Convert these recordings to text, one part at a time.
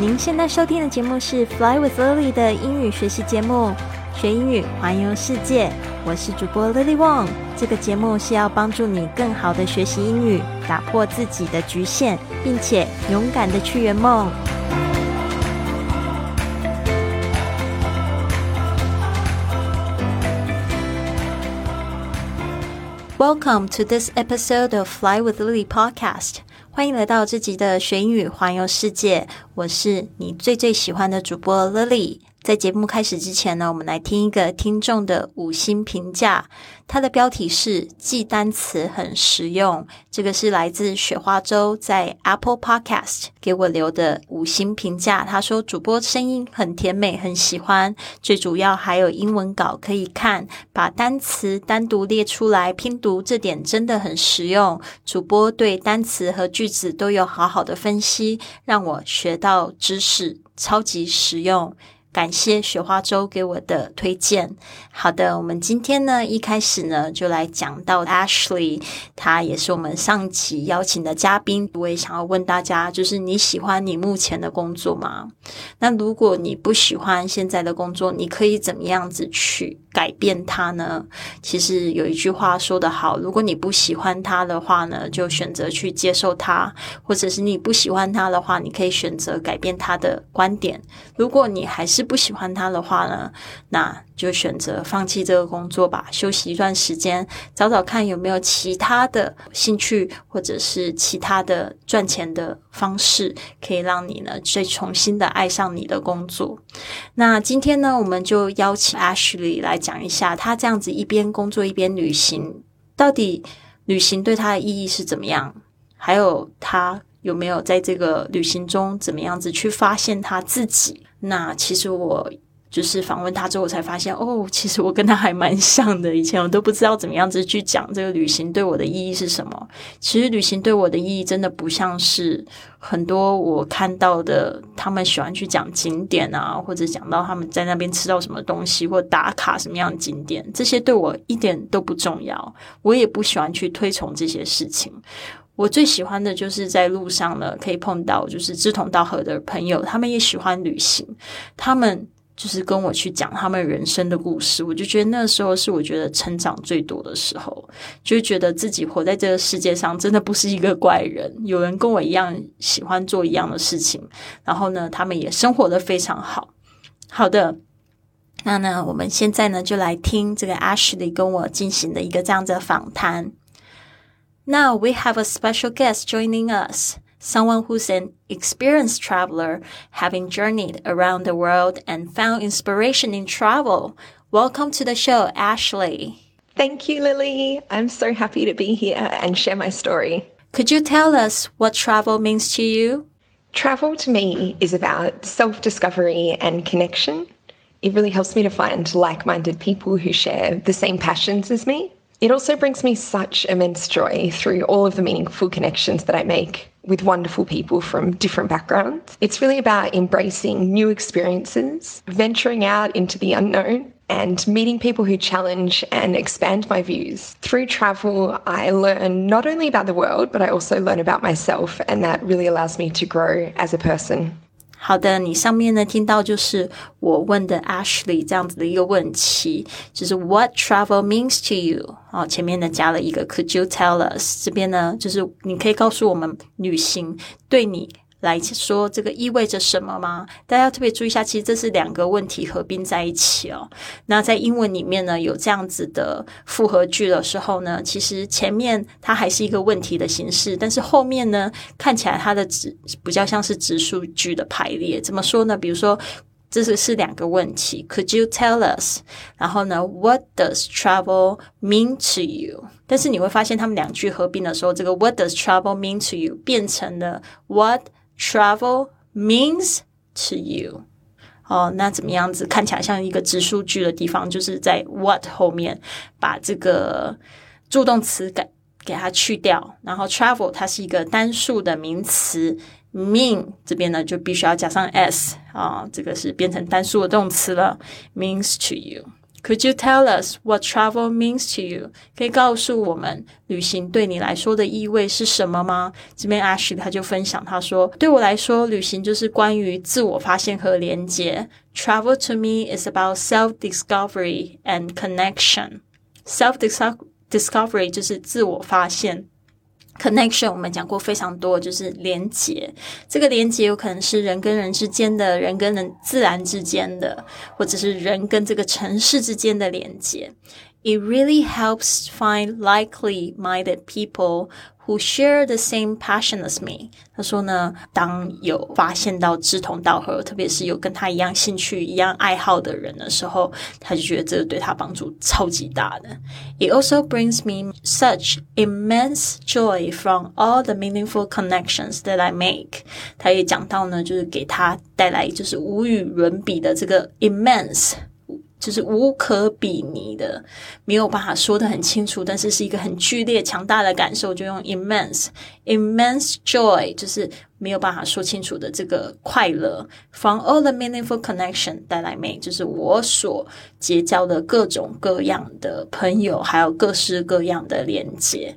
您现在收听的节目是《Fly with Lily》的英语学习节目，学英语环游世界。我是主播 Lily Wong。这个节目是要帮助你更好的学习英语，打破自己的局限，并且勇敢的去圆梦。Welcome to this episode of Fly with Lily podcast。欢迎来到这集的学英语环游世界。我是你最最喜欢的主播 Lily。在节目开始之前呢，我们来听一个听众的五星评价。它的标题是“记单词很实用”，这个是来自雪花洲在 Apple Podcast 给我留的五星评价。他说主播声音很甜美，很喜欢。最主要还有英文稿可以看，把单词单独列出来拼读，这点真的很实用。主播对单词和句子都有好好的分析，让我学到知识，超级实用。感谢雪花粥给我的推荐。好的，我们今天呢一开始呢就来讲到 Ashley，他也是我们上期邀请的嘉宾。我也想要问大家，就是你喜欢你目前的工作吗？那如果你不喜欢现在的工作，你可以怎么样子去改变它呢？其实有一句话说得好，如果你不喜欢它的话呢，就选择去接受它；或者是你不喜欢它的话，你可以选择改变它的观点。如果你还是不喜欢它的话呢，那就选择放弃这个工作吧，休息一段时间，找找看有没有其他的兴趣，或者是其他的赚钱的方式，可以让你呢再重新的爱上你的工作。那今天呢，我们就邀请 Ashley 来讲一下，他这样子一边工作一边旅行，到底旅行对他的意义是怎么样？还有他有没有在这个旅行中怎么样子去发现他自己？那其实我就是访问他之后，才发现哦，其实我跟他还蛮像的。以前我都不知道怎么样子去讲这个旅行对我的意义是什么。其实旅行对我的意义真的不像是很多我看到的，他们喜欢去讲景点啊，或者讲到他们在那边吃到什么东西，或打卡什么样的景点，这些对我一点都不重要。我也不喜欢去推崇这些事情。我最喜欢的就是在路上呢，可以碰到就是志同道合的朋友，他们也喜欢旅行，他们就是跟我去讲他们人生的故事，我就觉得那时候是我觉得成长最多的时候，就觉得自己活在这个世界上真的不是一个怪人，有人跟我一样喜欢做一样的事情，然后呢，他们也生活的非常好。好的，那呢，我们现在呢就来听这个 Ashley 跟我进行的一个这样子的访谈。Now we have a special guest joining us, someone who's an experienced traveler, having journeyed around the world and found inspiration in travel. Welcome to the show, Ashley. Thank you, Lily. I'm so happy to be here and share my story. Could you tell us what travel means to you? Travel to me is about self discovery and connection. It really helps me to find like minded people who share the same passions as me. It also brings me such immense joy through all of the meaningful connections that I make with wonderful people from different backgrounds. It's really about embracing new experiences, venturing out into the unknown, and meeting people who challenge and expand my views. Through travel, I learn not only about the world, but I also learn about myself, and that really allows me to grow as a person. 好的，你上面呢听到就是我问的 Ashley 这样子的一个问题，就是 What travel means to you？哦，前面呢加了一个 Could you tell us？这边呢就是你可以告诉我们旅行对你。来说这个意味着什么吗？大家要特别注意一下，其实这是两个问题合并在一起哦。那在英文里面呢，有这样子的复合句的时候呢，其实前面它还是一个问题的形式，但是后面呢，看起来它的指比较像是直述句的排列。怎么说呢？比如说，这是是两个问题，Could you tell us？然后呢，What does travel mean to you？但是你会发现，他们两句合并的时候，这个 What does travel mean to you 变成了 What？Travel means to you，哦，那怎么样子？看起来像一个直述句的地方，就是在 what 后面把这个助动词给给它去掉，然后 travel 它是一个单数的名词，mean 这边呢就必须要加上 s 啊，这个是变成单数的动词了，means to you。Could you tell us what travel means to you？可以告诉我们旅行对你来说的意味是什么吗？这边 Ash 他就分享，他说：“对我来说，旅行就是关于自我发现和连接。Travel to me is about self-discovery and connection. Self-discovery 就是自我发现。” Connection 我们讲过非常多，就是连接。这个连接有可能是人跟人之间的，人跟人自然之间的，或者是人跟这个城市之间的连接。It really helps find likely-minded people who share the same passion as me。他说呢，当有发现到志同道合，特别是有跟他一样兴趣、一样爱好的人的时候，他就觉得这个对他帮助超级大的。It also brings me such immense joy from all the meaningful connections that I make。他也讲到呢，就是给他带来就是无与伦比的这个 immense。 就是无可比拟的，没有办法说的很清楚，但是是一个很剧烈、强大的感受，就用 immense immense，immense joy，就是没有办法说清楚的这个快乐。From all the meaningful connection that I make，就是我所结交的各种各样的朋友，还有各式各样的连接。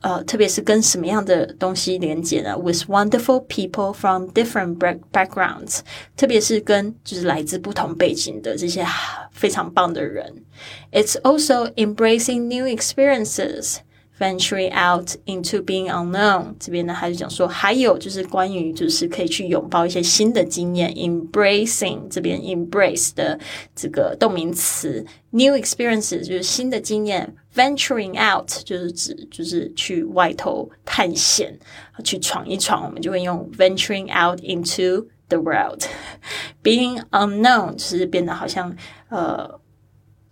呃，特别是跟什么样的东西连接呢？With wonderful people from different backgrounds，特别是跟就是来自不同背景的这些非常棒的人。It's also embracing new experiences。 venturing out into being unknown，这边呢，他就讲说，还有就是关于就是可以去拥抱一些新的经验，embracing 这边 embrace 的这个动名词，new experiences 就是新的经验，venturing out 就是指就是去外头探险，去闯一闯，我们就会用 venturing out into the world。being unknown 就是变得好像呃。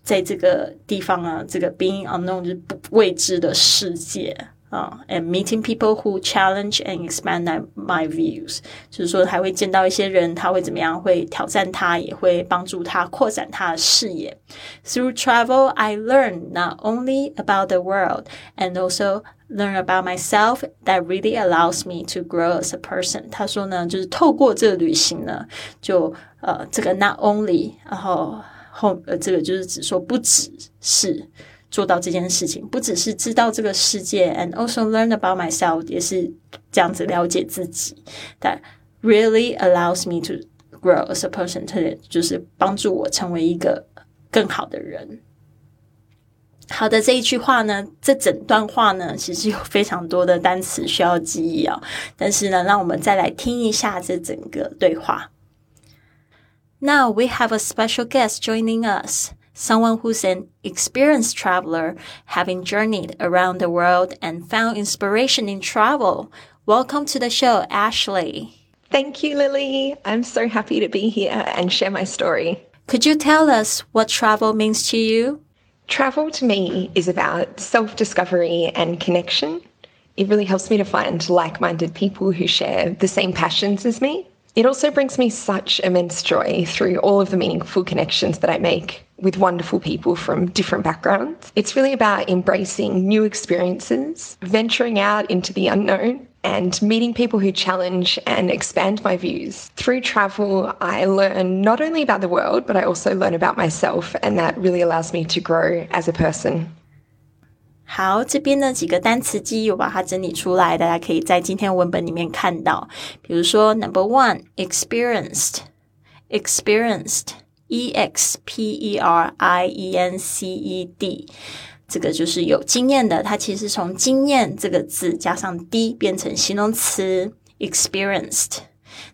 在这个地方啊，这个 being unknown 就是不未知的世界啊，and meeting people who challenge and expand my views，就是说还会见到一些人，他会怎么样，会挑战他，也会帮助他扩展他的视野。Through travel, I learn not only about the world and also learn about myself that really allows me to grow as a person。他说呢，就是透过这个旅行呢，就呃这个 not only，然后。 后呃，这个就是指说，不只是做到这件事情，不只是知道这个世界，and also learn about myself，也是这样子了解自己。That really allows me to grow as a person，就是帮助我成为一个更好的人。好的，这一句话呢，这整段话呢，其实有非常多的单词需要记忆啊。但是呢，让我们再来听一下这整个对话。Now we have a special guest joining us, someone who's an experienced traveler, having journeyed around the world and found inspiration in travel. Welcome to the show, Ashley. Thank you, Lily. I'm so happy to be here and share my story. Could you tell us what travel means to you? Travel to me is about self discovery and connection. It really helps me to find like minded people who share the same passions as me. It also brings me such immense joy through all of the meaningful connections that I make with wonderful people from different backgrounds. It's really about embracing new experiences, venturing out into the unknown, and meeting people who challenge and expand my views. Through travel, I learn not only about the world, but I also learn about myself, and that really allows me to grow as a person. 好，这边呢几个单词记忆我把它整理出来，大家可以在今天文本里面看到。比如说，Number one，experienced，experienced，e x p e r i e n c e d，这个就是有经验的。它其实从经验这个字加上 d 变成形容词，experienced。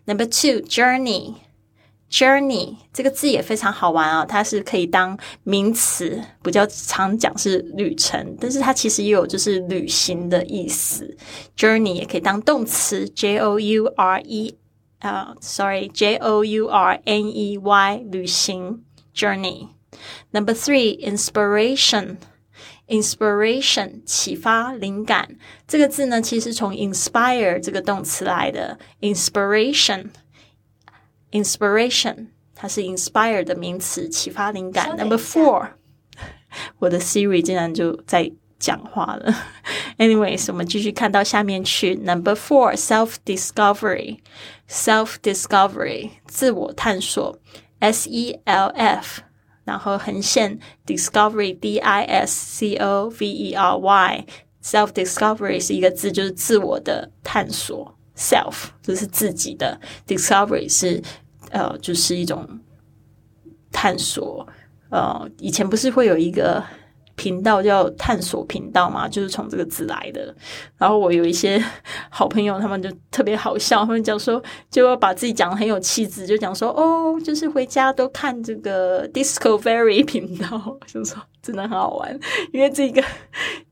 Number two，journey。Journey Journey 这个字也非常好玩啊，它是可以当名词，比较常讲是旅程，但是它其实也有就是旅行的意思。Journey 也可以当动词，J O U R E 啊，Sorry，J O U R N E Y 旅行 Journey。Number three，inspiration，inspiration 启发灵感这个字呢，其实从 inspire 这个动词来的，inspiration。inspiration，它是 inspire 的名词，启发灵感。Number four，我的 Siri 竟然就在讲话了。Anyways，我们继续看到下面去。Number four，self discovery，self discovery，自我探索。S E L F 然后横线 discovery d i s c o v e r y self discovery 是一个字，就是自我的探索。self 就是自己的，discovery 是 呃，就是一种探索。呃，以前不是会有一个。频道叫探索频道嘛，就是从这个字来的。然后我有一些 好朋友，他们就特别好笑，他们讲说，就要把自己讲的很有气质，就讲说，哦，就是回家都看这个 Discovery 频道，就说真的很好玩，因为这个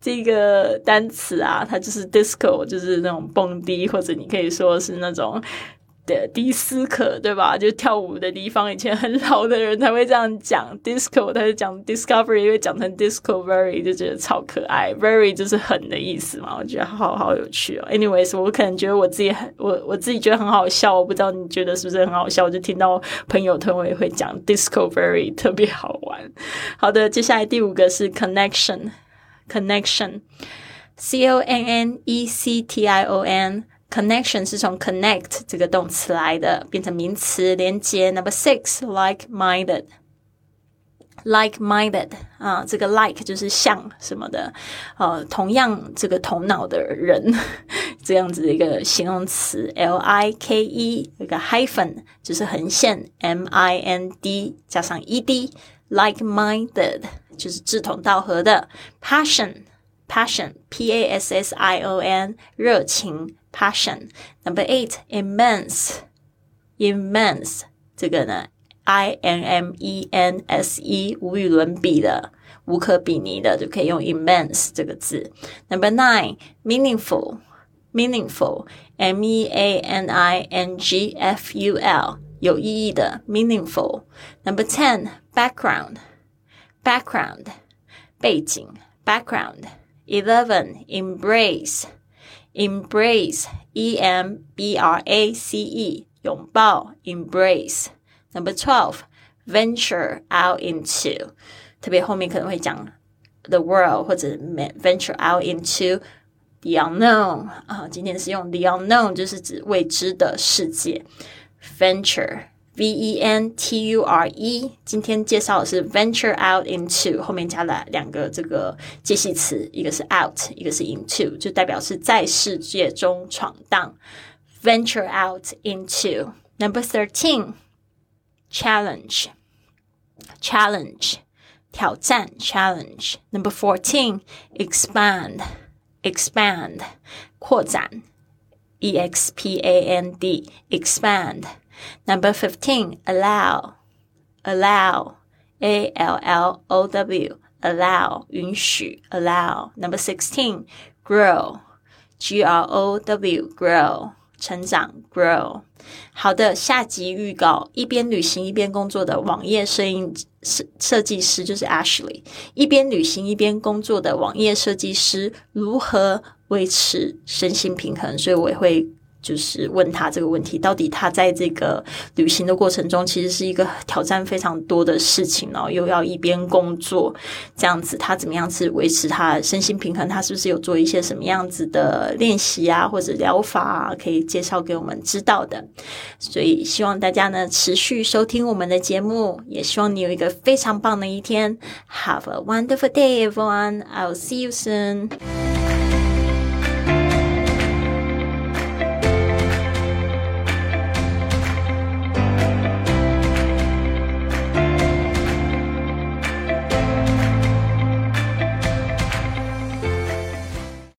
这个单词啊，它就是 disco，就是那种蹦迪，或者你可以说是那种。的迪斯科对吧？就跳舞的地方，以前很老的人才会这样讲 disco，他就讲 discovery，因为讲成 discovery 就觉得超可爱，very 就是很的意思嘛，我觉得好好有趣哦。Anyways，我可能觉得我自己很我我自己觉得很好笑，我不知道你觉得是不是很好笑？我就听到朋友他们也会讲 discovery，特别好玩。好的，接下来第五个是 connection，connection，c o n n e c t i o n。Connection 是从 connect 这个动词来的，变成名词连接。Number six, like-minded，like-minded 啊，这个 like 就是像什么的，呃，同样这个头脑的人，这样子的一个形容词。L-I-K-E 一个 hyphen 就是横线，M-I-N-D 加上 E-D，like-minded 就是志同道合的。Passion Passion，passion，P-A-S-S-I-O-N 热情。passion. Number eight, immense, immense 这个呢，i n m e n s e 无与伦比的、无可比拟的，就可以用 immense 这个字。Number nine, meaningful, meaningful, m e a n i n g f u l 有意义的 meaningful. Number ten, background, background 背景 background. Eleven, embrace embrace, e m b r a c e，拥抱，embrace。Number twelve, venture out into，特别后面可能会讲 the world 或者 venture out into the unknown 啊。今天是用 the unknown，就是指未知的世界，venture。 V E N T U R E，今天介绍的是 venture out into，后面加了两个这个介系词，一个是 out，一个是 into，就代表是在世界中闯荡。venture out into number thirteen challenge challenge 挑战 challenge number fourteen expand expand 扩展 e x p a n d expand Number fifteen, allow, allow, a l l o w, allow 允许 allow. Number sixteen, grow, g r o w, grow 成长 grow。好的，下集预告：一边旅行一边工作的网页摄影设设计师就是 Ashley。一边旅行一边工作的网页设计师如何维持身心平衡？所以我也会。 就是问他这个问题，到底他在这个旅行的过程中，其实是一个挑战非常多的事情然后，又要一边工作，这样子，他怎么样去维持他身心平衡？他是不是有做一些什么样子的练习啊，或者疗法啊，可以介绍给我们知道的？所以希望大家呢持续收听我们的节目，也希望你有一个非常棒的一天。Have a wonderful day, everyone. I'll see you soon.